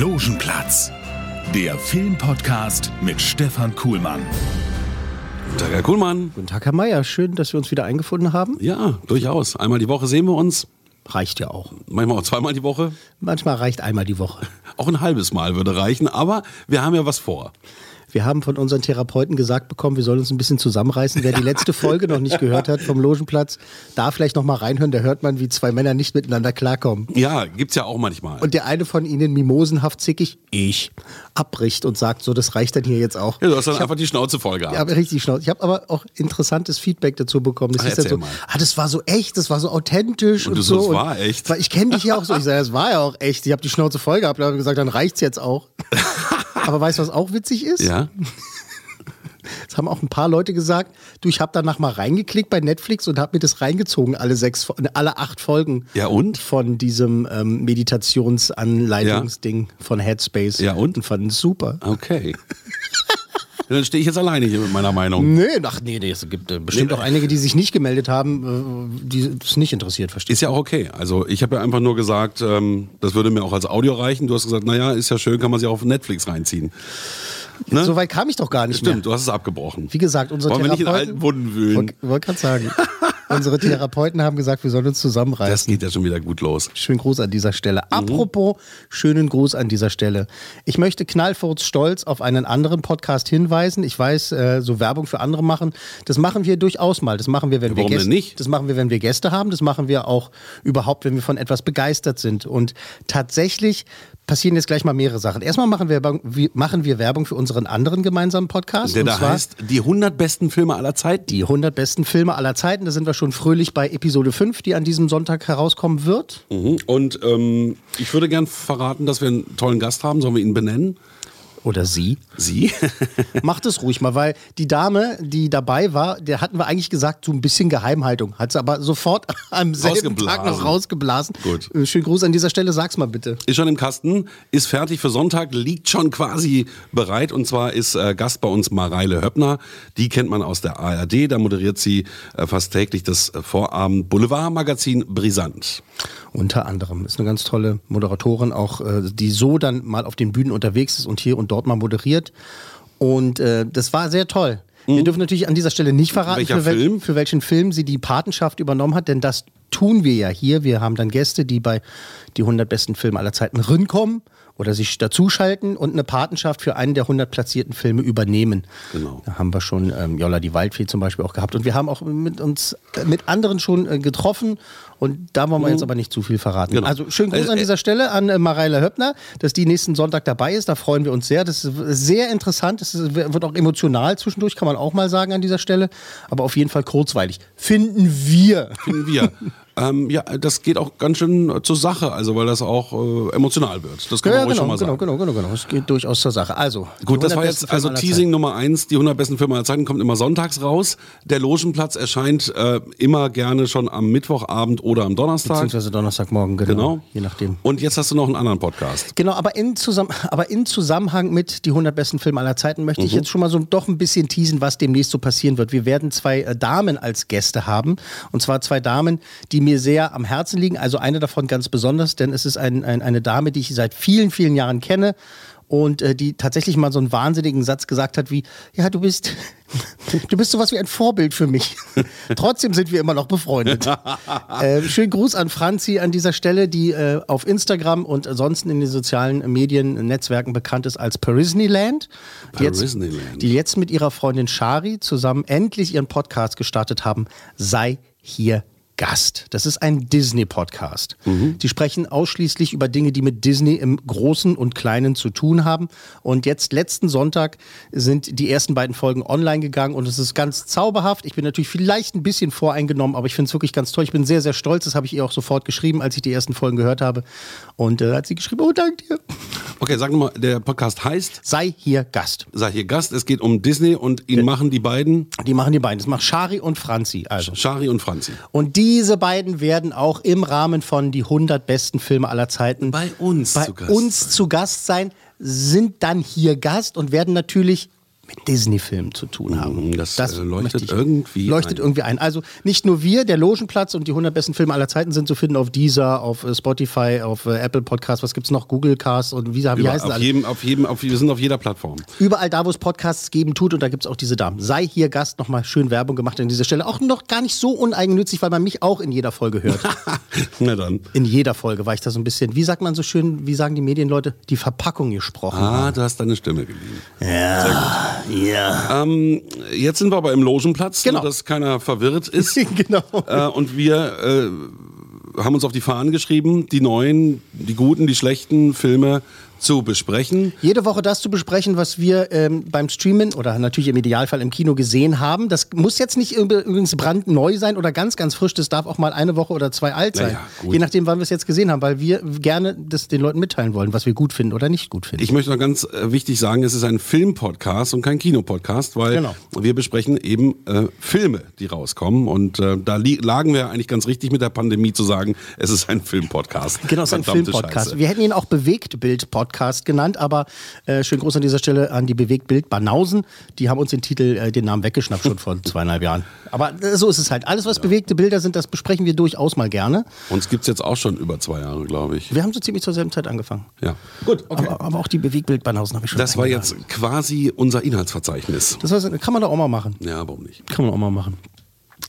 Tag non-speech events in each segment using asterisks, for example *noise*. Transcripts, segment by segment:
Logenplatz, der Filmpodcast mit Stefan Kuhlmann. Guten Tag, Herr Kuhlmann. Guten Tag, Herr Meier. Schön, dass wir uns wieder eingefunden haben. Ja, durchaus. Einmal die Woche sehen wir uns. Reicht ja auch. Manchmal auch zweimal die Woche. Manchmal reicht einmal die Woche. Auch ein halbes Mal würde reichen. Aber wir haben ja was vor. Wir haben von unseren Therapeuten gesagt bekommen, wir sollen uns ein bisschen zusammenreißen. Wer die letzte Folge noch nicht gehört hat vom Logenplatz, da vielleicht noch mal reinhören. Da hört man, wie zwei Männer nicht miteinander klarkommen. Ja, gibt's ja auch manchmal. Und der eine von ihnen, mimosenhaft zickig, ich, abbricht und sagt so, das reicht dann hier jetzt auch. ja, du hast dann ich einfach die Schnauze voll gehabt. Ja, richtig schnell. Ich habe aber auch interessantes Feedback dazu bekommen. Das Ach, ist dann so, mal. ah, das war so echt, das war so authentisch Und und, du so. Und- war echt? Weil ich kenne dich ja auch so. Ich sage, es war ja auch echt. Ich habe die Schnauze voll gehabt, habe gesagt, dann reicht's jetzt auch. *laughs* aber weißt du, was auch witzig ist? ja? *laughs* Das haben auch ein paar Leute gesagt. Du, ich habe danach mal reingeklickt bei Netflix und habe mir das reingezogen, alle sechs, alle acht Folgen. Ja, und? Von diesem ähm, Meditationsanleitungsding von Headspace. Ja, und? Und fanden es super. Okay. *laughs* Dann stehe ich jetzt alleine hier mit meiner Meinung. Nee, ach nee, nee, es gibt äh, bestimmt Nee, auch einige, die sich nicht gemeldet haben, äh, die es nicht interessiert, verstehst Ist ja auch okay. Also ich habe ja einfach nur gesagt, ähm, das würde mir auch als Audio reichen. Du hast gesagt, naja, ist ja schön, kann man sich auch auf Netflix reinziehen. Ne? So weit kam ich doch gar nicht Stimmt, mehr. du hast es abgebrochen. Wie gesagt, unsere Wollen wir nicht in Therapeuten... alten Wunden wühlen? Wollte wollt gerade sagen. *laughs* unsere Therapeuten haben gesagt, wir sollen uns zusammenreißen. Das geht ja schon wieder gut los. Schönen Gruß an dieser Stelle. Mhm. Apropos, schönen Gruß an dieser Stelle. Ich möchte knallfurz stolz auf einen anderen Podcast hinweisen. Ich weiß, äh, so Werbung für andere machen. Das machen wir durchaus mal. Das machen wir, wenn Warum wir denn Gäste, nicht? Das machen wir, wenn wir Gäste haben. Das machen wir auch überhaupt, wenn wir von etwas begeistert sind. Und tatsächlich passieren jetzt gleich mal mehrere Sachen. Erstmal machen wir, machen wir Werbung für unseren anderen gemeinsamen Podcast. Der da heißt, die 100 besten Filme aller Zeiten. die 100 besten Filme aller Zeiten. Da sind wir schon fröhlich bei Episode 5, die an diesem Sonntag herauskommen wird. Mhm. Und ähm, ich würde gern verraten, dass wir einen tollen Gast haben. Sollen wir ihn benennen? Oder sie. Sie? *laughs* Macht es ruhig mal, weil die Dame, die dabei war, der hatten wir eigentlich gesagt, so ein bisschen Geheimhaltung. Hat sie aber sofort *laughs* am selben Tag noch rausgeblasen. Gut. Äh, Schönen Gruß an dieser Stelle, sag's mal bitte. ist schon im Kasten, ist fertig für Sonntag, liegt schon quasi bereit. Und zwar ist äh, Gast bei uns Mareile Höppner. Die kennt man aus der ARD. Da moderiert sie äh, fast täglich das äh, Vorabend Boulevardmagazin Brisant. Unter anderem ist eine ganz tolle Moderatorin, auch äh, die so dann mal auf den Bühnen unterwegs ist und hier und dort mal moderiert. Und äh, das war sehr toll. Wir dürfen natürlich an dieser Stelle nicht verraten, Mhm. Für, wel für welchen Film sie die Patenschaft übernommen hat, denn das tun wir ja hier. Wir haben dann Gäste, die bei die 100 besten Filme aller Zeiten rinkommen oder sich dazuschalten und eine Patenschaft für einen der 100 platzierten Filme übernehmen. Genau. Da haben wir schon ähm, Jolla die Waldfee zum Beispiel auch gehabt und wir haben auch mit uns äh, mit anderen schon äh, getroffen und da wollen wir jetzt aber nicht zu viel verraten. Mhm. Genau. Also schönen Gruß Also, an äh, dieser Stelle an äh, Mareile Höppner, dass die nächsten Sonntag dabei ist. Da freuen wir uns sehr. Das ist sehr interessant. Das wird auch emotional zwischendurch, kann man auch mal sagen an dieser Stelle. Aber auf jeden Fall kurzweilig. Finden wir. Finden wir. *laughs* ähm, ja, das geht auch ganz schön zur Sache, also weil das auch äh, emotional wird. Das kann man ruhig schon genau, mal genau, sagen. genau, genau, genau. Es geht durchaus zur Sache. Also, Gut, das war 100 jetzt also Teasing. Nummer eins. Die 100 besten Filme aller Zeiten kommt immer sonntags raus. Der Logenplatz erscheint äh, immer gerne schon am Mittwochabend oder am Donnerstag. Beziehungsweise Donnerstagmorgen, genau. Genau. Je nachdem. Und jetzt hast du noch einen anderen Podcast. Genau, aber in, Zusamm aber in Zusammenhang mit die 100 besten Filme aller Zeiten möchte Mhm. ich jetzt schon mal so doch ein bisschen teasen, was demnächst so passieren wird. Wir werden zwei äh, Damen als Gäste haben. Und zwar zwei Damen, die mir sehr am Herzen liegen. Also eine davon ganz besonders, denn es ist ein, ein, eine Dame, die ich seit vielen, vielen Jahren kenne. Und äh, die tatsächlich mal so einen wahnsinnigen Satz gesagt hat wie, ja, du bist, *laughs* du bist sowas wie ein Vorbild für mich. *laughs* Trotzdem sind wir immer noch befreundet. *laughs* äh, schönen Gruß an Franzi an dieser Stelle, die äh, auf Instagram und ansonsten in den sozialen Medien, Netzwerken bekannt ist als Parisneyland. Die jetzt, die jetzt mit ihrer Freundin Shari zusammen endlich ihren Podcast gestartet haben. Sei hier Gast. Das ist ein Disney-Podcast. Mhm. Die sprechen ausschließlich über Dinge, die mit Disney im Großen und Kleinen zu tun haben. Und jetzt letzten Sonntag sind die ersten beiden Folgen online gegangen und es ist ganz zauberhaft. Ich bin natürlich vielleicht ein bisschen voreingenommen, aber ich finde es wirklich ganz toll. Ich bin sehr, sehr stolz. Das habe ich ihr auch sofort geschrieben, als ich die ersten Folgen gehört habe. Und äh, hat sie geschrieben, oh, danke dir. Okay, sag nochmal, der Podcast heißt, Sei hier Gast. sei hier Gast, es geht um Disney und ihn machen die beiden, Die machen die beiden. Das macht Shari und Franzi. Also. Shari und Franzi. Und diese beiden werden auch im Rahmen von die 100 besten Filme aller Zeiten Bei uns bei zu Gast uns sein. zu Gast sein, sind dann hier Gast und werden natürlich mit Disney-Filmen zu tun haben. Mm, das, äh, leuchtet ich- irgendwie leuchtet ein. irgendwie ein. Also nicht nur wir, der Logenplatz und die 100 besten Filme aller Zeiten sind zu finden auf Deezer, auf äh, Spotify, auf äh, Apple Podcasts, was gibt's noch, Google Cast und wie, wie Über, heißen auf alle? jedem, auf jedem, auf, wir sind auf jeder Plattform. Überall da, wo es Podcasts geben tut und da gibt's auch diese Damen. Sei hier Gast, nochmal schön Werbung gemacht an dieser Stelle. Auch noch gar nicht so uneigennützig, weil man mich auch in jeder Folge hört. *laughs* Na dann. in jeder Folge war ich da so ein bisschen, wie sagt man so schön, wie sagen die Medienleute, die Verpackung gesprochen. Ah, du hast deine Stimme geliehen. Ja. Ähm, jetzt sind wir aber im Logenplatz, Genau. nur dass keiner verwirrt ist. *laughs* genau. äh, und wir äh, haben uns auf die Fahnen geschrieben, die neuen, die guten, die schlechten Filme zu besprechen. Jede Woche das zu besprechen, was wir ähm, beim Streamen oder natürlich im Idealfall im Kino gesehen haben. Das muss jetzt nicht üb- übrigens brandneu sein oder ganz, ganz frisch. Das darf auch mal eine Woche oder zwei alt sein. Naja, gut. Je nachdem, wann wir es jetzt gesehen haben, weil wir gerne das den Leuten mitteilen wollen, was wir gut finden oder nicht gut finden. Ich möchte noch ganz äh, wichtig sagen, es ist ein Filmpodcast und kein Kinopodcast, weil Genau. wir besprechen eben äh, Filme, die rauskommen. Und äh, da lagen wir eigentlich ganz richtig mit der Pandemie zu sagen, es ist ein Filmpodcast. Genau, es ist ein Filmpodcast. Wir hätten ihn auch Bewegtbild-Podcast genannt, aber äh, schön groß an dieser Stelle an die Bewegtbild-Banausen. Die haben uns den Titel, äh, den Namen weggeschnappt schon vor *laughs* zweieinhalb Jahren. Aber äh, so ist es halt. Alles, was bewegte Bilder sind, das besprechen wir durchaus mal gerne. Uns gibt's jetzt auch schon über zwei Jahre, glaube ich. Wir haben so ziemlich zur selben Zeit angefangen. Ja. Gut, okay. Aber, aber auch die Bewegtbild-Banausen habe ich schon Das war jetzt quasi unser Inhaltsverzeichnis. Das war, kann man doch auch mal machen. Ja, warum nicht? Kann man auch mal machen.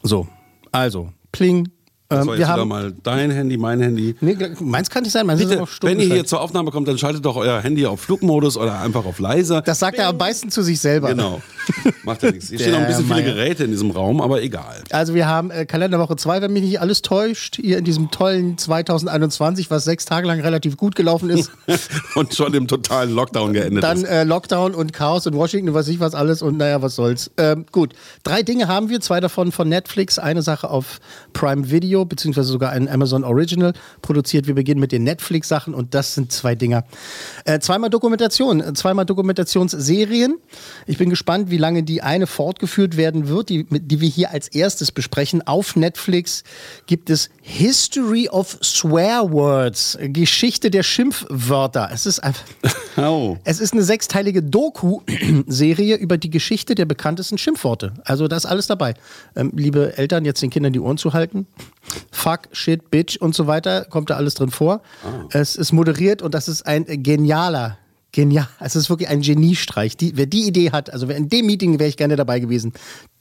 So, also, pling. Das Ähm, war wir jetzt wieder haben. mal dein Handy, mein Handy. Nee, meins kann nicht sein, meins ist Bitte, auch stumm wenn ihr hier zur Aufnahme kommt, dann schaltet doch euer Handy auf Flugmodus oder einfach auf leiser. Das sagt er am meisten zu sich selber. Genau. Macht ja nichts. Hier stehen noch ein bisschen Der viele Meier. Geräte in diesem Raum, aber egal. Also wir haben äh, Kalenderwoche 2, wenn mich nicht alles täuscht, hier in diesem tollen 2021, was sechs Tage lang relativ gut gelaufen ist. *laughs* Und schon im totalen Lockdown geendet Dann ist. äh, Lockdown und Chaos in Washington, was ich was alles und naja, was soll's. Ähm, gut, drei Dinge haben wir, zwei davon von Netflix, eine Sache auf Prime Video, beziehungsweise sogar ein Amazon Original produziert. Wir beginnen mit den Netflix-Sachen und das sind zwei Dinger. Äh, zweimal Dokumentation, äh, zweimal Dokumentationsserien. Ich bin gespannt, wie lange die eine fortgeführt werden wird, die, die wir hier als erstes besprechen. Auf Netflix gibt es History of Swear Words, Geschichte der Schimpfwörter. Es ist einfach. *laughs* Oh. Es ist eine sechsteilige Doku-Serie über die Geschichte der bekanntesten Schimpfworte. Also da ist alles dabei. Ähm, liebe Eltern, jetzt den Kindern die Ohren zu halten. Fuck, shit, bitch und so weiter, kommt da alles drin vor. Es ist moderiert und das ist ein genialer, genial, es ist wirklich ein Geniestreich. Die, wer die Idee hat, also wer in dem Meeting wäre ich gerne dabei gewesen,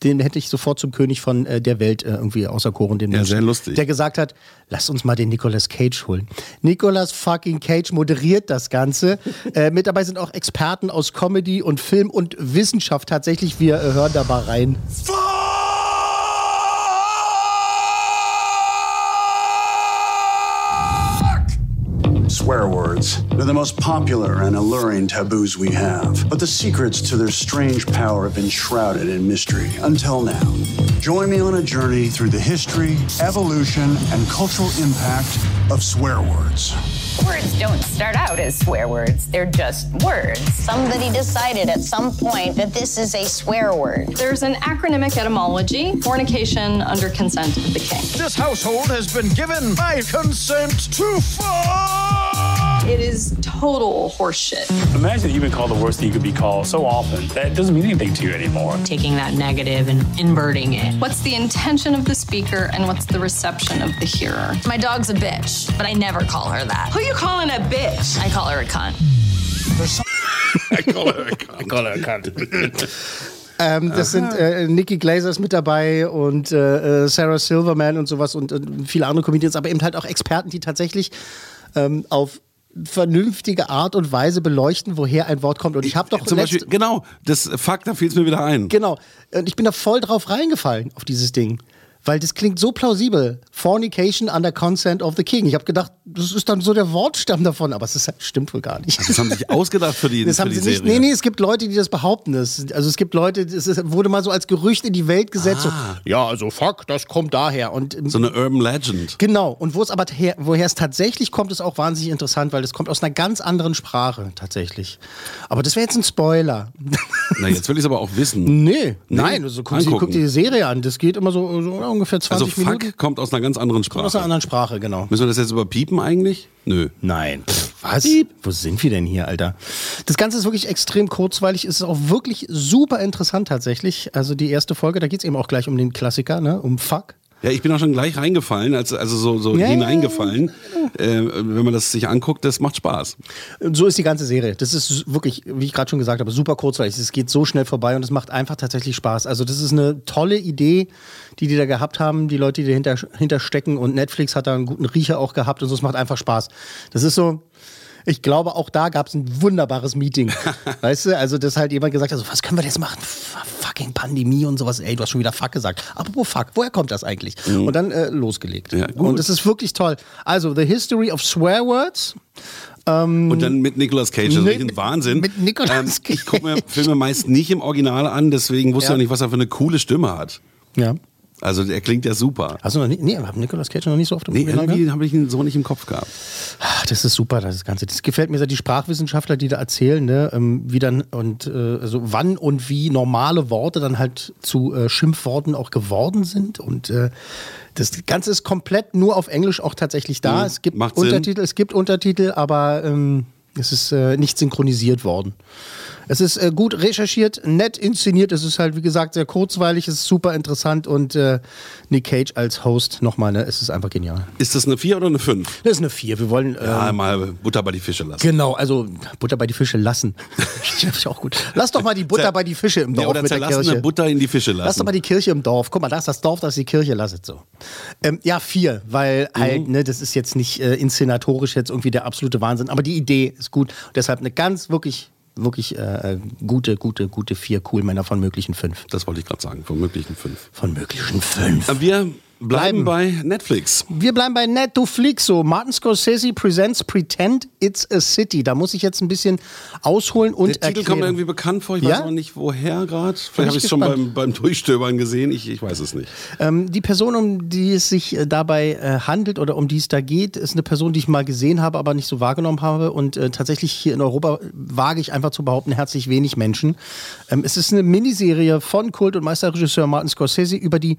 den hätte ich sofort zum König von äh, der Welt äh, irgendwie auserkoren. Den Ja, Menschen, sehr lustig. Der gesagt hat, lass uns mal den Nicolas Cage holen. Nicolas fucking Cage moderiert das Ganze. *laughs* äh, mit dabei sind auch Experten aus Comedy und Film und Wissenschaft tatsächlich. Wir äh, hören da mal rein. Swear words. They're the most popular and alluring taboos we have. But the secrets to their strange power have been shrouded in mystery until now. Join me on a journey through the history, evolution, and cultural impact of swear words. Words don't start out as swear words, they're just words. Somebody decided at some point that this is a swear word. There's an acronymic etymology fornication under consent of the king. This household has been given my consent to fuck. It is total horseshit. Imagine that you've been called the worst thing you could be called so often that it doesn't mean anything to you anymore. taking that negative and inverting it. What's the intention of the speaker and what's the reception of the hearer? My dog's a bitch, but I never call her that. Who you calling a bitch? I call her a cunt. *laughs* I call her a cunt. I call her a *laughs* Ähm, das sind äh, Nikki Glazers mit dabei und äh, äh, Sarah Silverman und sowas und, und viele andere Comedians, aber eben halt auch Experten, die tatsächlich ähm, auf vernünftige Art und Weise beleuchten, woher ein Wort kommt. Und ich habe doch Zum Beispiel, genau, das Fakt, da fiel es mir wieder ein. Genau. Und ich bin da voll drauf reingefallen, auf dieses Ding. Weil das klingt so plausibel. Fornication under consent of the king. Ich habe gedacht, das ist dann so der Wortstamm davon, aber es ist, stimmt wohl gar nicht. Das haben sie sich ausgedacht für die, Das für haben die sie nicht. Serie. Nee, nee, es gibt Leute, die das behaupten. Das, also es gibt Leute, es wurde mal so als Gerücht in die Welt gesetzt. So, ja, also fuck, das kommt daher. Und So eine Urban Legend. Genau, und wo es aber her, woher es tatsächlich kommt, ist auch wahnsinnig interessant, weil es kommt aus einer ganz anderen Sprache tatsächlich. Aber das wäre jetzt ein Spoiler. Na, jetzt will ich es aber auch wissen. Nee, nein, also guck, sie, guck dir die Serie an. Das geht immer so, so ungefähr 20 Also Fuck Minuten. kommt aus einer ganz anderen Sprache. Aus einer anderen Sprache, genau. Müssen wir das jetzt überpiepen eigentlich? Nö. Nein. Pff, was? Wo sind wir denn hier, Alter? Das Ganze ist wirklich extrem kurzweilig. Es ist auch wirklich super interessant tatsächlich. Also die erste Folge, da geht es eben auch gleich um den Klassiker, ne? um Fuck. Ja, ich bin auch schon gleich reingefallen, als, also so, so Ja, ja, hineingefallen. Äh, wenn man das sich anguckt, das macht Spaß. So ist die ganze Serie. Das ist wirklich, wie ich gerade schon gesagt habe, super kurzweilig. Es geht so schnell vorbei und es macht einfach tatsächlich Spaß. Also das ist eine tolle Idee, die die da gehabt haben, die Leute, die dahinter hinterstecken. Und Netflix hat da einen guten Riecher auch gehabt und so. Es macht einfach Spaß. Das ist so. Ich glaube, auch da gab es ein wunderbares Meeting. *laughs* weißt du, also dass halt jemand gesagt hat, so, was können wir jetzt machen? F fucking Pandemie und sowas. Ey, du hast schon wieder Fuck gesagt. Apropos Fuck, woher kommt das eigentlich? Und dann äh, losgelegt. Ja, gut. und das ist wirklich toll. Also, The History of Swear Words. Und dann mit Nicolas Cage, das ist Mit- wirklich ein Wahnsinn. mit Nicolas ähm, Ich gucke mir Filme meist nicht im Original an, deswegen wusste Ja. ich auch nicht, was er für eine coole Stimme hat. Ja. Also der klingt ja super. Hast du noch nicht? Nee, hab Nicolas Cage noch nicht so oft im Nee, irgendwie habe ich ihn so nicht im Kopf gehabt. Ah, Das ist super, das Ganze. Das gefällt mir sehr, die Sprachwissenschaftler, die da erzählen, ne, ähm, wie dann und äh, also wann und wie normale Worte dann halt zu äh, Schimpfworten auch geworden sind. Und äh, das Ganze ist komplett nur auf Englisch auch tatsächlich da. Mhm, Es gibt macht Sinn. Untertitel, es gibt Untertitel, aber ähm, es ist äh, nicht synchronisiert worden. Es ist äh, gut recherchiert, nett inszeniert. Es ist halt, wie gesagt, sehr kurzweilig. Es ist super interessant und äh, Nick Cage als Host nochmal, ne, es ist einfach genial. Ist das eine 4 oder eine 5? Das ist eine 4. Wir wollen. Ja, ähm, mal Butter bei die Fische lassen. Genau, also Butter bei die Fische lassen. *laughs* das ist auch gut. Lass doch mal die Butter bei die Fische im Ja, Dorf oder mit der Kirche. Butter in die Fische lassen. Lass doch mal die Kirche im Dorf. Guck mal, da ist das Dorf, da ist die Kirche, lass es so. Ähm, ja, vier, weil Mhm. halt, ne, das ist jetzt nicht äh, inszenatorisch jetzt irgendwie der absolute Wahnsinn, aber die Idee ist gut. Und deshalb eine ganz wirklich, wirklich äh, gute, gute, gute vier Coolmänner von möglichen fünf. Das wollte ich gerade sagen, von möglichen 5. Von möglichen fünf. Wir bleiben Bleiben. bei Netflix. Wir bleiben bei Netflixo. Martin Scorsese presents Pretend It's a City. Da muss ich jetzt ein bisschen ausholen und Der Titel erklären. kommt mir irgendwie bekannt vor, ich Ja? weiß auch nicht woher gerade. Vielleicht habe ich es schon beim, beim Durchstöbern gesehen, ich, ich weiß es nicht. Ähm, die Person, um die es sich äh, dabei äh, handelt oder um die es da geht, ist eine Person, die ich mal gesehen habe, aber nicht so wahrgenommen habe. Und äh, tatsächlich hier in Europa wage ich einfach zu behaupten, herzlich wenig Menschen. Ähm, es ist eine Miniserie von Kult- und Meisterregisseur Martin Scorsese über die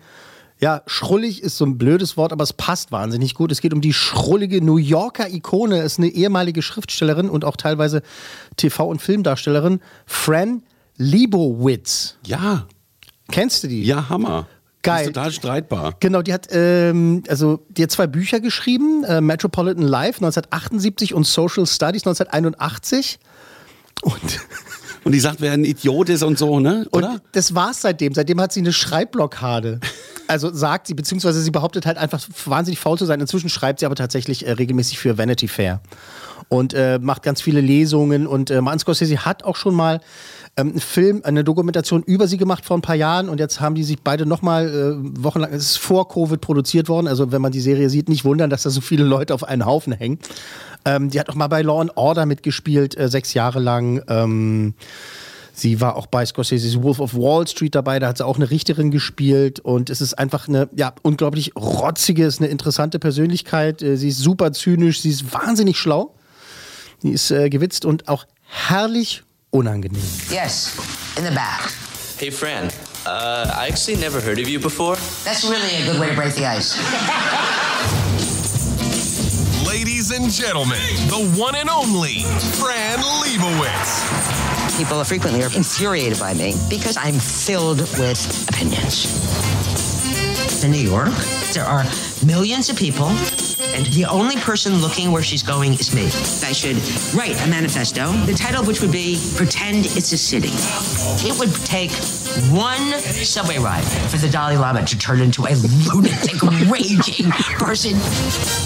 ja, schrullig ist so ein blödes Wort, aber es passt wahnsinnig gut. Es geht um die schrullige New Yorker Ikone. Es ist eine ehemalige Schriftstellerin und auch teilweise TV- und Filmdarstellerin. Fran Lebowitz. Ja, Kennst du die? ja, Hammer. Geil. Ist total streitbar. Genau, die hat, ähm, also, die hat zwei Bücher geschrieben, äh, Metropolitan Life 1978 und Social Studies 1981. Und, *laughs* Und die sagt, wer ein Idiot ist und so, ne? und Oder? das war's seitdem. Seitdem hat sie eine Schreibblockade. Also sagt sie, beziehungsweise sie behauptet halt einfach wahnsinnig faul zu sein. Inzwischen schreibt sie aber tatsächlich äh, regelmäßig für Vanity Fair und äh, macht ganz viele Lesungen. Und äh, Martin Scorsese hat auch schon mal ähm, einen Film, eine Dokumentation über sie gemacht vor ein paar Jahren. Und jetzt haben die sich beide nochmal äh, wochenlang, es ist vor Covid produziert worden. Also wenn man die Serie sieht, nicht wundern, dass da so viele Leute auf einen Haufen hängen. Ähm, die hat auch mal bei Law and Order mitgespielt, äh, sechs Jahre lang. Ähm, Sie war auch bei Scorsese's Wolf of Wall Street dabei, da hat sie auch eine Richterin gespielt und es ist einfach eine ja, unglaublich rotzige, ist eine interessante Persönlichkeit. Äh, Sie ist super zynisch, sie ist wahnsinnig schlau, sie ist äh, gewitzt und auch herrlich unangenehm. Yes, in the back. Hey, Fran. Uh, I actually never heard of you before. That's really a good way to break the ice. Ladies and gentlemen, the one and only Fran Lebowitz. People frequently are infuriated by me because I'm filled with opinions. In New York, there are millions of people, and the only person looking where she's going is me. I should write a manifesto, the title of which would be Pretend It's a City. It would take one subway ride for the Dalai Lama to turn into a lunatic, *laughs* raging person.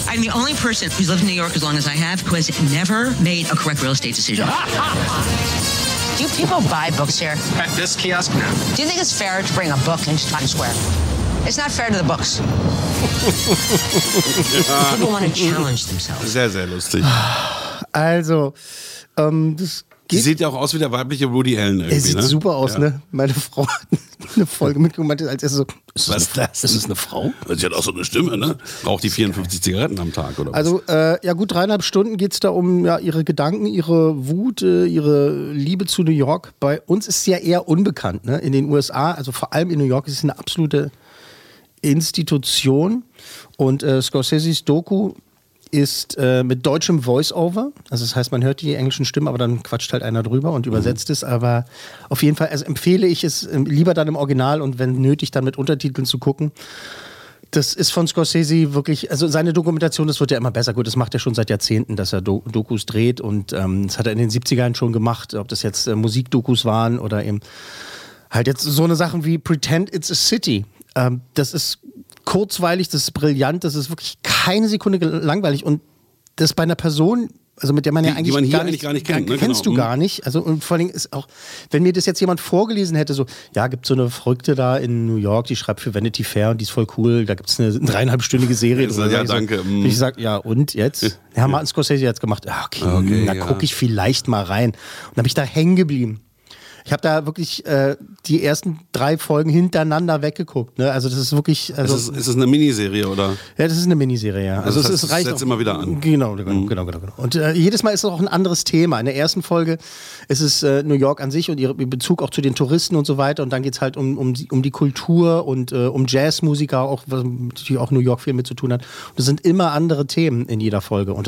I'm the only person who's lived in New York as long as I have who has never made a correct real estate decision. *laughs* Do people buy books here? At this kiosk now. Do you think it's fair to bring a book into Times Square? It's not fair to the books. *laughs* People want to challenge themselves. Sehr, sehr lustig. Also, ähm, das Die sieht ja auch aus wie der weibliche Woody Allen irgendwie. Er sieht ne? super aus, ja. ne? Meine Frau hat *laughs* eine Folge mitgemacht, als er so, ist Was das, das? ist das eine Frau? Sie hat auch so eine Stimme, ne? Raucht die 54 Zigaretten am Tag, oder was? Also, äh, ja gut, dreieinhalb Stunden geht es da um ja, ihre Gedanken, ihre Wut, äh, ihre Liebe zu New York. Bei uns ist es ja eher unbekannt, ne? In den USA, also vor allem in New York, ist es eine absolute Institution. Und äh, Scorseses Doku ist äh, mit deutschem Voice-Over. Also das heißt, man hört die englischen Stimmen, aber dann quatscht halt einer drüber und übersetzt es. Aber auf jeden Fall also empfehle ich es ähm, lieber dann im Original und wenn nötig dann mit Untertiteln zu gucken. Das ist von Scorsese wirklich, also seine Dokumentation, das wird ja immer besser. Gut, das macht er schon seit Jahrzehnten, dass er Do Dokus dreht und ähm, das hat er in den 70ern schon gemacht, ob das jetzt äh, Musikdokus waren oder eben halt jetzt so eine Sachen wie Pretend It's a City. Ähm, das ist kurzweilig, das ist brillant, das ist wirklich keine Sekunde langweilig und das bei einer Person, also mit der man ja Die- die eigentlich, man hier gar, eigentlich nicht, gar nicht kennt, ne? kennst Genau. du Mhm. gar nicht. Also und vor allem ist auch, wenn mir das jetzt jemand vorgelesen hätte, so, ja, gibt so eine Verrückte da in New York, die schreibt für Vanity Fair und die ist voll cool, da gibt es eine dreieinhalbstündige Serie. *laughs* Ja, ja, ich danke, So, mm. Ich sag, ja, und jetzt? Ja, Martin Scorsese hat es gemacht. Ja, okay, Okay, da ja. gucke ich vielleicht mal rein. Und dann bin ich da hängen geblieben. Ich habe da wirklich äh, die ersten drei Folgen hintereinander weggeguckt. Ne? Also das ist wirklich. Also, ist, es, ist es eine Miniserie, oder? ja, das ist eine Miniserie, ja. Also Also, das es heißt, reicht. es setzt auch- immer wieder an. Genau, genau, genau, genau, genau. Und äh, jedes Mal ist es auch ein anderes Thema. In der ersten Folge ist es äh, New York an sich und ihr Bezug auch zu den Touristen und so weiter. Und dann geht es halt um, um, die, um die Kultur und äh, um Jazzmusiker, auch, was natürlich auch New York viel mit zu tun hat. Und es sind immer andere Themen in jeder Folge. Und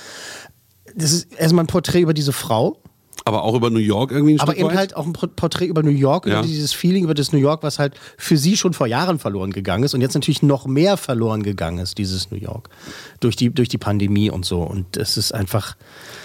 Das ist erstmal ein Porträt über diese Frau. Aber auch über New York irgendwie ein Aber Stück eben weit? halt auch ein Por- Porträt über New York, Ja. über dieses Feeling über das New York, was halt für sie schon vor Jahren verloren gegangen ist und jetzt natürlich noch mehr verloren gegangen ist, dieses New York. Durch die, durch die Pandemie und so. Und es ist einfach.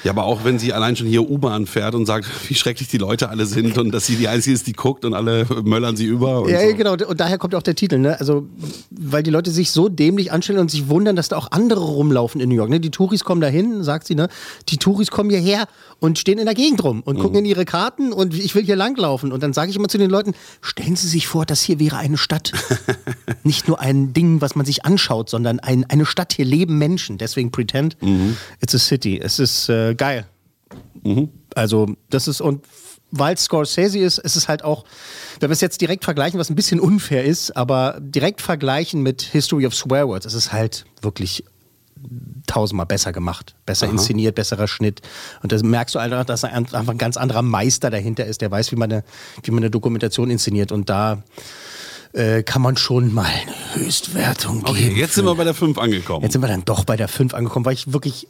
Ja, aber auch wenn sie allein schon hier U-Bahn fährt und sagt, *laughs* wie schrecklich die Leute alle sind und dass sie die Einzige ist, die guckt und alle möllern sie über. Ja, so. genau. Und daher kommt auch der Titel, ne? Also, weil die Leute sich so dämlich anstellen und sich wundern, dass da auch andere rumlaufen in New York. Ne? Die Touris kommen dahin, sagt sie, ne? Die Touris kommen hierher und stehen in der Gegend rum und gucken in ihre Karten und ich will hier langlaufen. Und dann sage ich immer zu den Leuten, stellen Sie sich vor, das hier wäre eine Stadt. *laughs* Nicht nur ein Ding, was man sich anschaut, sondern ein, eine Stadt. Hier leben Menschen. Deswegen Pretend, it's a city. Es ist äh, geil. Also, das ist, und weil Scorsese ist, ist es halt auch, wenn wir es jetzt direkt vergleichen, was ein bisschen unfair ist, aber direkt vergleichen mit History of Swear Words, es ist halt wirklich tausendmal besser gemacht, besser Aha. inszeniert, besserer Schnitt. Und das merkst du einfach, dass ein- einfach ein ganz anderer Meister dahinter ist, der weiß, wie man eine, wie man eine Dokumentation inszeniert. Und da äh, kann man schon mal eine Höchstwertung geben. Okay, jetzt sind wir bei der 5 angekommen. Jetzt sind wir dann doch bei der 5 angekommen, weil ich wirklich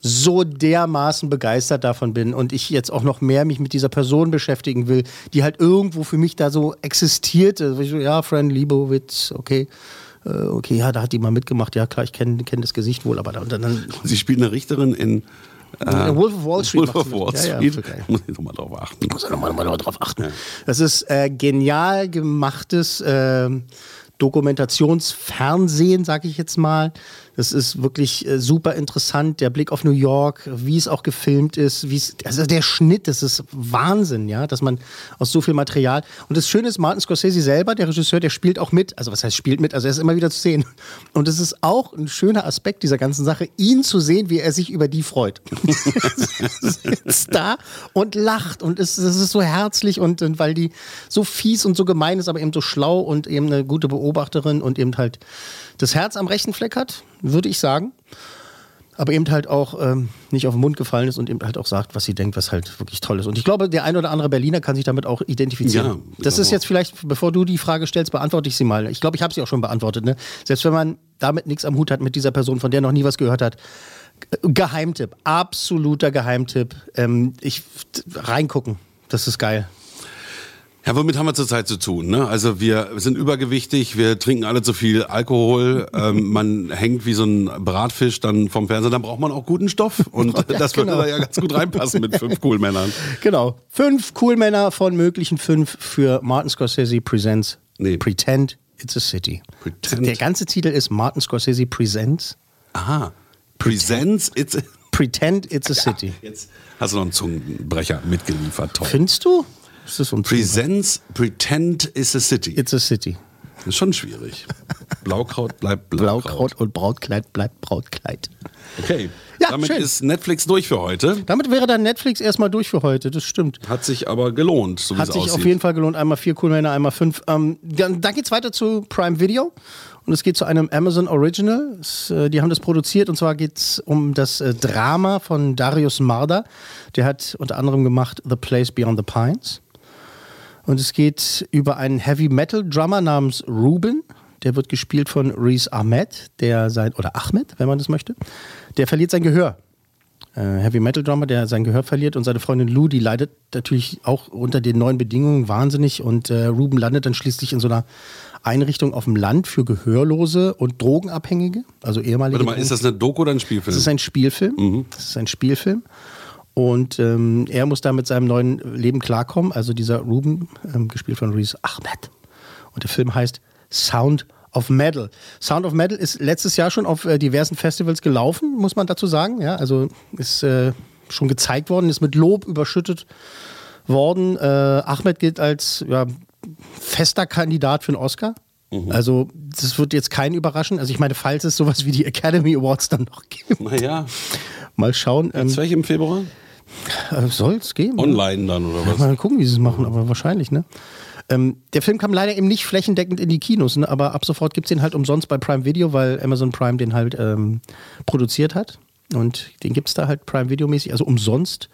so dermaßen begeistert davon bin und ich jetzt auch noch mehr mich mit dieser Person beschäftigen will, die halt irgendwo für mich da so existierte. Ja, Fran Lebowitz, okay. Äh, Okay, ja, da hat die mal mitgemacht. Ja, klar, ich kenne kenn das Gesicht wohl, aber da, und dann. Sie spielt eine Richterin in In Wolf of Wall Street Wolf of. Wall Ja, ja, Street. voll geil. Muss ich nochmal drauf achten. Muss ich nochmal noch drauf achten. Das ist äh, genial gemachtes äh, Dokumentationsfernsehen, sag ich jetzt mal. Das ist wirklich äh, super interessant. Der Blick auf New York, wie es auch gefilmt ist, wie es, also der Schnitt, das ist Wahnsinn, ja, dass man aus so viel Material. Und das Schöne ist, Martin Scorsese selber, der Regisseur, der spielt auch mit. Also was heißt spielt mit? Also er ist immer wieder zu sehen. Und es ist auch ein schöner Aspekt dieser ganzen Sache, ihn zu sehen, wie er sich über die freut. *laughs* sitzt da und lacht und es, es ist so herzlich und, und weil die so fies und so gemein ist, aber eben so schlau und eben eine gute Beobachterin und eben halt das Herz am rechten Fleck hat, würde ich sagen. Aber eben halt auch ähm, nicht auf den Mund gefallen ist und eben halt auch sagt, was sie denkt, was halt wirklich toll ist. Und ich glaube, der ein oder andere Berliner kann sich damit auch identifizieren. Ja, das ist jetzt vielleicht, bevor du die Frage stellst, beantworte ich sie mal. Ich glaube, ich habe sie auch schon beantwortet. Ne? Selbst wenn man damit nichts am Hut hat mit dieser Person, von der noch nie was gehört hat, Geheimtipp, absoluter Geheimtipp. Ähm, ich reingucken, das ist geil. Ja, womit haben wir zurzeit zu tun? Ne? Also wir sind übergewichtig, wir trinken alle zu viel Alkohol, *laughs* ähm, man hängt wie so ein Bratfisch dann vom Fernseher, dann braucht man auch guten Stoff und *laughs* Ja, das würde genau. da ja ganz gut reinpassen mit fünf cool Männern. *laughs* Genau. Fünf cool Männer von möglichen fünf für Martin Scorsese Presents Pretend It's a City. Der ganze Titel ist Martin Scorsese Presents. Aha. Presents It's a Pretend It's a City. Jetzt hast du noch einen Zungenbrecher mitgeliefert, toll. Findest du? Ist das so Presents Pretend It's a City. It's a City. Das ist schon schwierig. Blaukraut bleibt Blaukraut. Blaukraut und Brautkleid bleibt Brautkleid. Okay. Ja, Damit schön. ist Netflix durch für heute. Damit wäre dann Netflix erstmal durch für heute, das stimmt. Hat sich aber gelohnt, so wie Hat es sich aussieht. auf jeden Fall gelohnt. Einmal vier cool Männer, einmal fünf. Ähm, dann dann geht's weiter zu Prime Video. Und es geht zu einem Amazon Original. Es, äh, die haben das produziert und zwar geht's um das äh, Drama von Darius Marder. Der hat unter anderem gemacht The Place Beyond the Pines. Und es geht über einen Heavy Metal Drummer namens Ruben. Der wird gespielt von Reese Ahmed, der sein, oder Ahmed, wenn man das möchte. Der verliert sein Gehör. Äh, Heavy Metal Drummer, der sein Gehör verliert und seine Freundin Lou, die leidet natürlich auch unter den neuen Bedingungen wahnsinnig und äh, Ruben landet dann schließlich in so einer Einrichtung auf dem Land für Gehörlose und Drogenabhängige, also ehemalige. Warte mal, ist das eine Doku oder ein Spielfilm? Das ist ein Spielfilm. Das ist ein Spielfilm. Und ähm, er muss da mit seinem neuen Leben klarkommen. Also dieser Ruben, ähm, gespielt von Reese Ahmed. Und der Film heißt Sound of Metal. Sound of Metal ist letztes Jahr schon auf äh, diversen Festivals gelaufen, muss man dazu sagen. Ja, also ist äh, schon gezeigt worden, ist mit Lob überschüttet worden. Äh, Ahmed gilt als ja, fester Kandidat für einen Oscar. Also, das wird jetzt keinen überraschen. Also, ich meine, falls es sowas wie die Academy Awards dann noch gibt. Naja. Mal schauen. Ähm, Jetzt welche im Februar? Soll es geben? Online dann oder was? Mal gucken, wie sie es machen, aber wahrscheinlich, ne? Ähm, der Film kam leider eben nicht flächendeckend in die Kinos, ne? aber ab sofort gibt es den halt umsonst bei Prime Video, weil Amazon Prime den halt ähm, produziert hat. Und den gibt es da halt Prime Video-mäßig, also umsonst.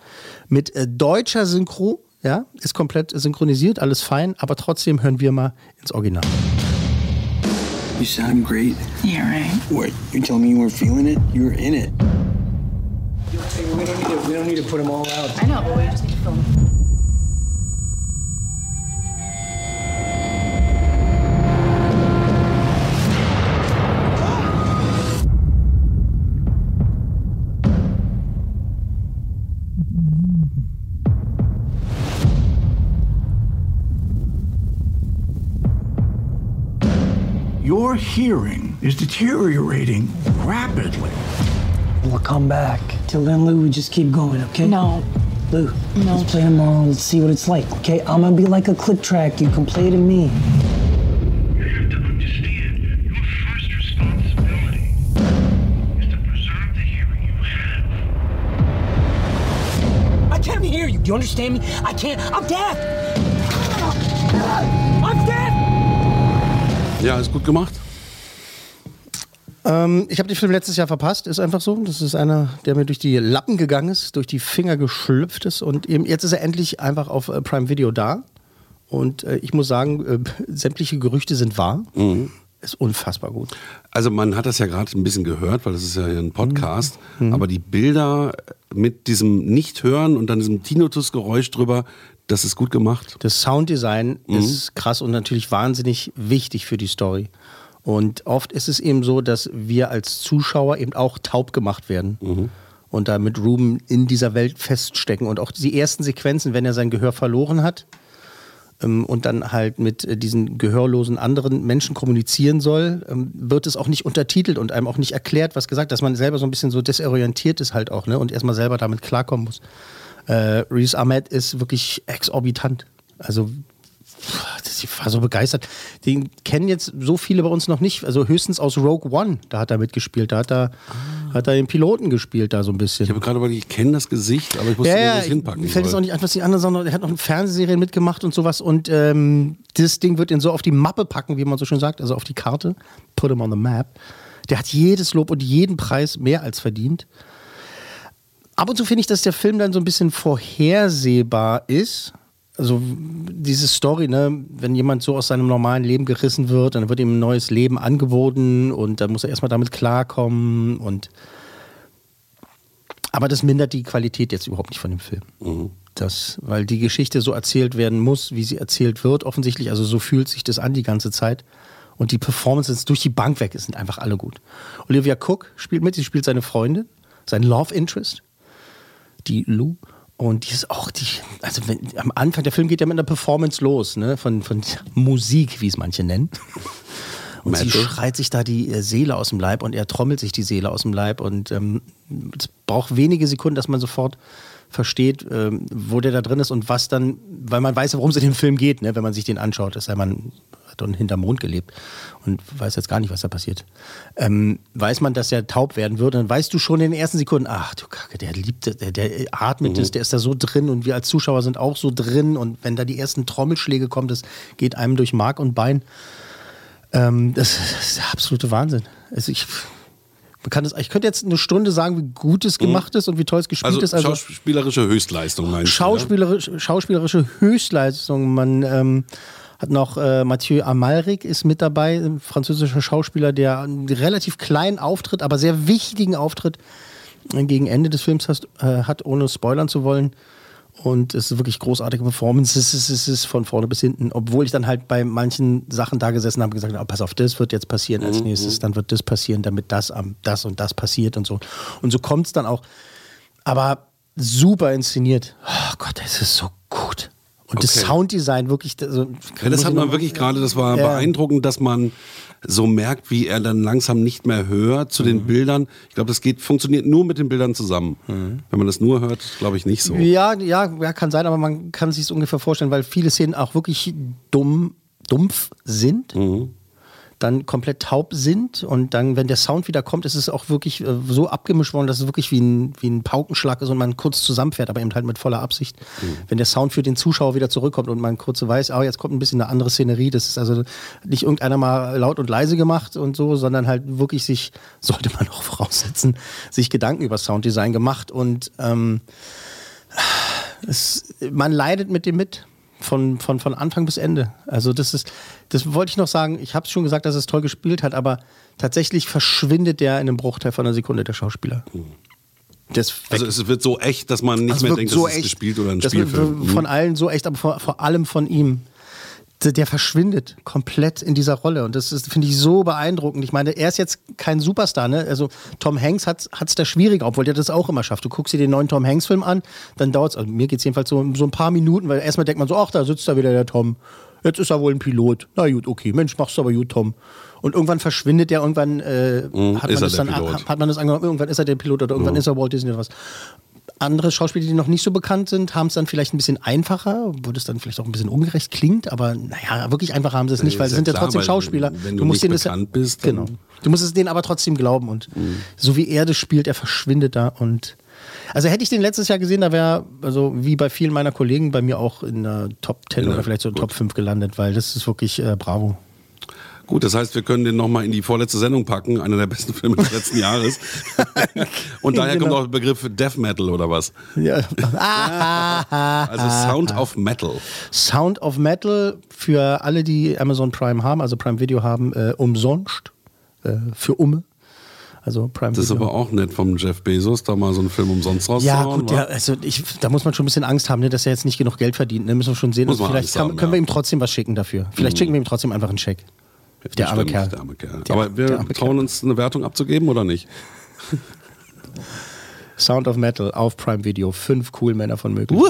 Mit äh, deutscher Synchro, ja, ist komplett synchronisiert, alles fein, aber trotzdem hören wir mal ins Original. You sound great. Yeah, right. What? You telling me you weren't feeling it? You were in it. We don't need to, we don't need to put them all out. I know, but we just need to film them. Your hearing is deteriorating rapidly. We'll come back. Till then, Lou, we just keep going, okay? No. Lou, no. let's play tomorrow. Let's see what it's like, okay? I'm gonna be like a click track. You can play to me. I can't hear you. Do you understand me? I can't. I'm deaf. I'm deaf. Ja, ist gut gemacht. Ähm, ich habe den Film letztes Jahr verpasst, ist einfach so. Das ist einer, der mir durch die Lappen gegangen ist, durch die Finger geschlüpft ist und eben jetzt ist er endlich einfach auf äh, Prime Video da. Und äh, ich muss sagen, äh, sämtliche Gerüchte sind wahr. Ist unfassbar gut. Also man hat das ja gerade ein bisschen gehört, weil das ist ja ein Podcast, Mhm. aber die Bilder mit diesem Nicht-Hören und dann diesem Tinnitus-Geräusch drüber, das ist gut gemacht. Das Sounddesign Mhm. ist krass und natürlich wahnsinnig wichtig für die Story. Und oft ist es eben so, dass wir als Zuschauer eben auch taub gemacht werden. Mhm. Und da mit Ruben in dieser Welt feststecken. Und auch die ersten Sequenzen, wenn er sein Gehör verloren hat ähm, und dann halt mit äh, diesen gehörlosen anderen Menschen kommunizieren soll, ähm, wird es auch nicht untertitelt und einem auch nicht erklärt, was gesagt, dass man selber so ein bisschen so desorientiert ist halt auch ne? und erstmal selber damit klarkommen muss. Äh, Reese Ahmed ist wirklich exorbitant. Also ich war so begeistert. Den kennen jetzt so viele bei uns noch nicht. Also höchstens aus Rogue One, da hat er mitgespielt. Da hat er, hat er den Piloten gespielt, da so ein bisschen. Ich habe gerade überlegt, ich kenne das Gesicht, aber ich wusste Ja, nicht, wo ich es hinpacken mir fällt soll. auch nicht an, was die anderen, sondern er hat noch in Fernsehserien mitgemacht und sowas. Und ähm, das Ding wird ihn so auf die Mappe packen, wie man so schön sagt, also auf die Karte. Put him on the map. Der hat jedes Lob und jeden Preis mehr als verdient. Ab und zu finde ich, dass der Film dann so ein bisschen vorhersehbar ist. Also diese Story, ne, wenn jemand so aus seinem normalen Leben gerissen wird, dann wird ihm ein neues Leben angeboten und dann muss er erstmal damit klarkommen und aber das mindert die Qualität jetzt überhaupt nicht von dem Film. Das, weil die Geschichte so erzählt werden muss, wie sie erzählt wird, offensichtlich. Also so fühlt sich das an die ganze Zeit. Und die Performances durch die Bank weg sind einfach alle gut. Olivia Cook spielt mit, sie spielt seine Freundin, sein Love Interest, die Lou. Und die ist auch die, also wenn, am Anfang, der Film geht ja mit einer Performance los, ne? Von, von Musik, wie es manche nennen. *laughs* Und sie Metal. schreit sich da die äh, Seele aus dem Leib und er trommelt sich die Seele aus dem Leib. Und ähm, es braucht wenige Sekunden, dass man sofort versteht, ähm, wo der da drin ist und was dann, weil man weiß, worum es in dem Film geht, ne? wenn man sich den anschaut. Das sei man hat dann hinterm Mond gelebt und weiß jetzt gar nicht, was da passiert. Ähm, weiß man, dass er taub werden würde, dann weißt du schon in den ersten Sekunden, ach du Kacke, der liebt, es, der, der atmet Mhm. es, der ist da so drin und wir als Zuschauer sind auch so drin und wenn da die ersten Trommelschläge kommen, das geht einem durch Mark und Bein. Ähm, das, das ist der absolute Wahnsinn. Also ich, man kann das, ich könnte jetzt eine Stunde sagen, wie gut es gemacht ist und wie toll es gespielt Also, ist. Also schauspielerische Höchstleistung, meinst Schauspielerisch, schauspielerische Höchstleistung. Man ähm, hat noch äh, Mathieu Amalric ist mit dabei, ein französischer Schauspieler, der einen relativ kleinen Auftritt, aber sehr wichtigen Auftritt gegen Ende des Films hast, äh, hat, ohne spoilern zu wollen. Und es ist wirklich großartige Performance. Es ist, es ist von vorne bis hinten. Obwohl ich dann halt bei manchen Sachen da gesessen habe und gesagt habe, oh, pass auf, das wird jetzt passieren als Mhm, nächstes, dann wird das passieren, damit das am das und das passiert und so. Und so kommt es dann auch. Aber super inszeniert. Oh Gott, es ist so gut. Und das Okay. Sounddesign wirklich. Also, Ja, das hat man wirklich gerade, das war Ja. beeindruckend, dass man so merkt, wie er dann langsam nicht mehr hört zu Mhm. den Bildern. Ich glaube, das geht, funktioniert nur mit den Bildern zusammen. Wenn man das nur hört, glaube ich nicht so. Ja, ja, ja, kann sein, aber man kann sich es ungefähr vorstellen, weil viele Szenen auch wirklich dumm, dumpf sind, Mhm. Dann komplett taub sind und dann, wenn der Sound wieder kommt, ist es auch wirklich äh, so abgemischt worden, dass es wirklich wie ein, wie ein Paukenschlag ist und man kurz zusammenfährt, aber eben halt mit voller Absicht. Wenn der Sound für den Zuschauer wieder zurückkommt und man kurz weiß, oh, jetzt kommt ein bisschen eine andere Szenerie, das ist also nicht irgendeiner mal laut und leise gemacht und so, sondern halt wirklich sich, *laughs* sollte man auch voraussetzen, sich Gedanken über Sounddesign gemacht und ähm, es, man leidet mit dem mit. Von, von, von Anfang bis Ende. Also das ist, das wollte ich noch sagen, ich habe es schon gesagt, dass es toll gespielt hat, aber tatsächlich verschwindet der in einem Bruchteil von einer Sekunde, der Schauspieler. Das Also es wird so echt, dass man nicht Das mehr denkt, so das ist echt. gespielt oder ein das Spielfilm. wird Von allen so echt, aber vor, vor allem von ihm. Der, verschwindet komplett in dieser Rolle. Und das ist, finde ich, so beeindruckend. Ich meine, er ist jetzt kein Superstar, ne? Also Tom Hanks hat es da schwieriger, obwohl der das auch immer schafft. Du guckst dir den neuen Tom Hanks-Film an, dann dauert es, also mir geht es jedenfalls so, so ein paar Minuten, weil erstmal denkt man so, ach, da sitzt da wieder der Tom. Jetzt ist er wohl ein Pilot. Na gut, okay, Mensch, machst du aber gut, Tom. Und irgendwann verschwindet der, irgendwann äh, Mhm, hat, man das dann, hat man das angenommen, irgendwann ist er der Pilot oder irgendwann Mhm. ist er Walt Disney oder was. Andere Schauspieler, die noch nicht so bekannt sind, haben es dann vielleicht ein bisschen einfacher, wo das dann vielleicht auch ein bisschen ungerecht klingt, aber naja, wirklich einfacher haben sie es nicht, weil sie ja sind ja klar, trotzdem weil Schauspieler. wenn du nicht denen das bekannt bist, dann- Mhm. Genau. Du musst es denen aber trotzdem glauben und so wie er das spielt, er verschwindet da und also hätte ich den letztes Jahr gesehen, da wäre, also wie bei vielen meiner Kollegen, bei mir auch in der Top 10 Ja, oder vielleicht so Top 5 gelandet, weil das ist wirklich äh, bravo. Gut, das heißt, wir können den nochmal in die vorletzte Sendung packen, einer der besten *laughs* Filme des letzten Jahres. *laughs* Und daher kommt Genau. auch der Begriff Death Metal oder was? Ja. *laughs* Also Sound of Metal. Sound of Metal für alle, die Amazon Prime haben, also Prime Video haben, äh, umsonst. Äh, für Umme. Also Prime Das ist Video. aber auch nett vom Jeff Bezos, da mal so einen Film umsonst ja, rauszuhauen. gut, wa? ja, also ich, da muss man schon ein bisschen Angst haben, ne, dass er jetzt nicht genug Geld verdient. Ne? Müssen wir schon sehen. Muss Also vielleicht kann, haben, können wir ja. ihm trotzdem was schicken dafür. Vielleicht Mhm. schicken wir ihm trotzdem einfach einen Scheck. Der arme Kerl. Der arme Kerl. Der- aber wir trauen uns eine Wertung abzugeben oder nicht? Sound of Metal auf Prime Video. Fünf cool Männer von möglich.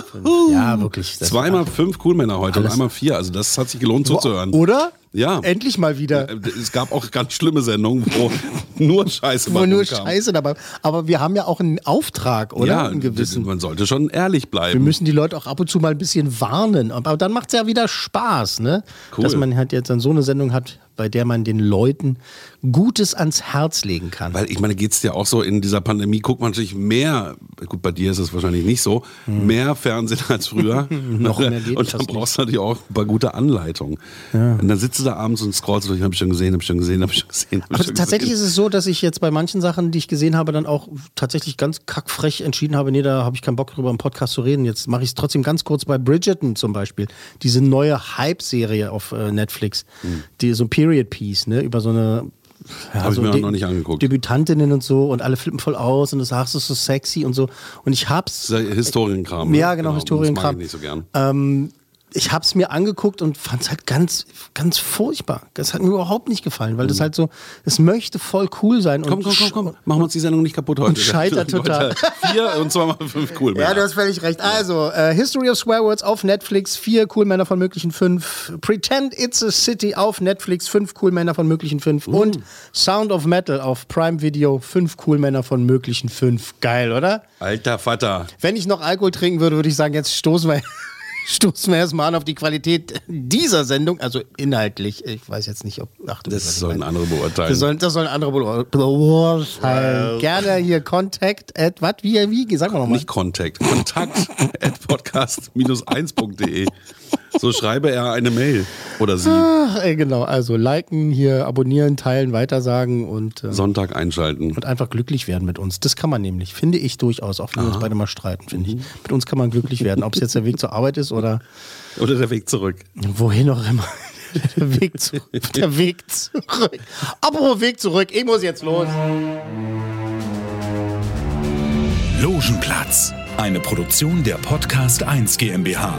Ja, wirklich. Zweimal fünf Coolmänner heute Alles- und einmal vier. Also das hat sich gelohnt zuzuhören. Oder? Ja. Endlich mal wieder. Äh, Es gab auch ganz schlimme Sendungen, wo *laughs* nur Scheiße Wo nur rumkam. Scheiße dabei. Aber wir haben ja auch einen Auftrag, oder? Ja, Einen gewissen. man sollte schon ehrlich bleiben. Wir müssen die Leute auch ab und zu mal ein bisschen warnen. Aber dann macht es ja wieder Spaß, ne? Cool. Dass man halt jetzt dann so eine Sendung hat, bei der man den Leuten Gutes ans Herz legen kann. Weil ich meine, geht es dir auch so, in dieser Pandemie guckt man natürlich mehr, gut, bei dir ist es wahrscheinlich nicht so, mehr Fernsehen als früher. Hm. *laughs* Noch mehr geht Und dann brauchst du natürlich auch ein paar gute Anleitungen. Und dann sitzt du da abends und scrollst durch, hab ich schon gesehen, hab ich schon gesehen, hab ich schon gesehen. Hab ich Aber schon tatsächlich gesehen. ist es so, dass ich jetzt bei manchen Sachen, die ich gesehen habe, dann auch tatsächlich ganz kackfrech entschieden habe, nee, da habe ich keinen Bock drüber im Podcast zu reden. Jetzt mache ich es trotzdem ganz kurz bei Bridgerton zum Beispiel. Diese neue Hype-Serie auf äh, Netflix. Hm. Die so ein Period Piece, ne, über so eine ja, Habe ich so mir auch noch nicht angeguckt. Debütantinnen und so und alle flippen voll aus und du sagst, es ist so sexy und so. Und ich hab's. Das ja Historienkram. ne? Ja, genau, Historienkram. Das mag ich nicht so gern. Ähm, ich hab's mir angeguckt und fand's halt ganz, ganz furchtbar. Das hat mir überhaupt nicht gefallen, weil das halt so, es möchte voll cool sein. Mhm. Komm, und komm, komm, komm. Machen wir uns die Sendung nicht kaputt heute. Und scheitert *laughs* total. Vier und zweimal fünf cool. Ja, du hast völlig recht. Also, äh, History of Swear Words auf Netflix, vier Cool Männer von möglichen fünf. Pretend It's a City auf Netflix, fünf Cool Männer von möglichen fünf. Uh. Und Sound of Metal auf Prime Video, fünf Cool Männer von möglichen fünf. Geil, oder? Alter Vater. Wenn ich noch Alkohol trinken würde, würde ich sagen, jetzt stoßen wir, stoßen wir erstmal an auf die Qualität dieser Sendung. Also inhaltlich. Ich weiß jetzt nicht, ob. Ach, du Das sollen andere beurteilen. Das sollen, das sollen andere beur- beurteilen. Gerne hier Contact at, was, wie, wie, sag mal nochmal. Nicht Contact. Kontakt at podcast-1.de. So schreibe er eine Mail. Oder sie. Ach, ey, genau, also liken, hier abonnieren, teilen, weitersagen und, äh, Sonntag einschalten. und einfach glücklich werden mit uns. Das kann man nämlich, finde ich durchaus, auch wenn wir uns beide mal streiten, finde ich. Mit uns kann man glücklich werden, ob es jetzt der Weg zur Arbeit ist oder Oder der Weg zurück. wohin auch immer. *laughs* Der Weg, zu, der Weg zurück. Apropos Weg zurück, ich muss jetzt los. Logenplatz, eine Produktion der Podcast 1 GmbH.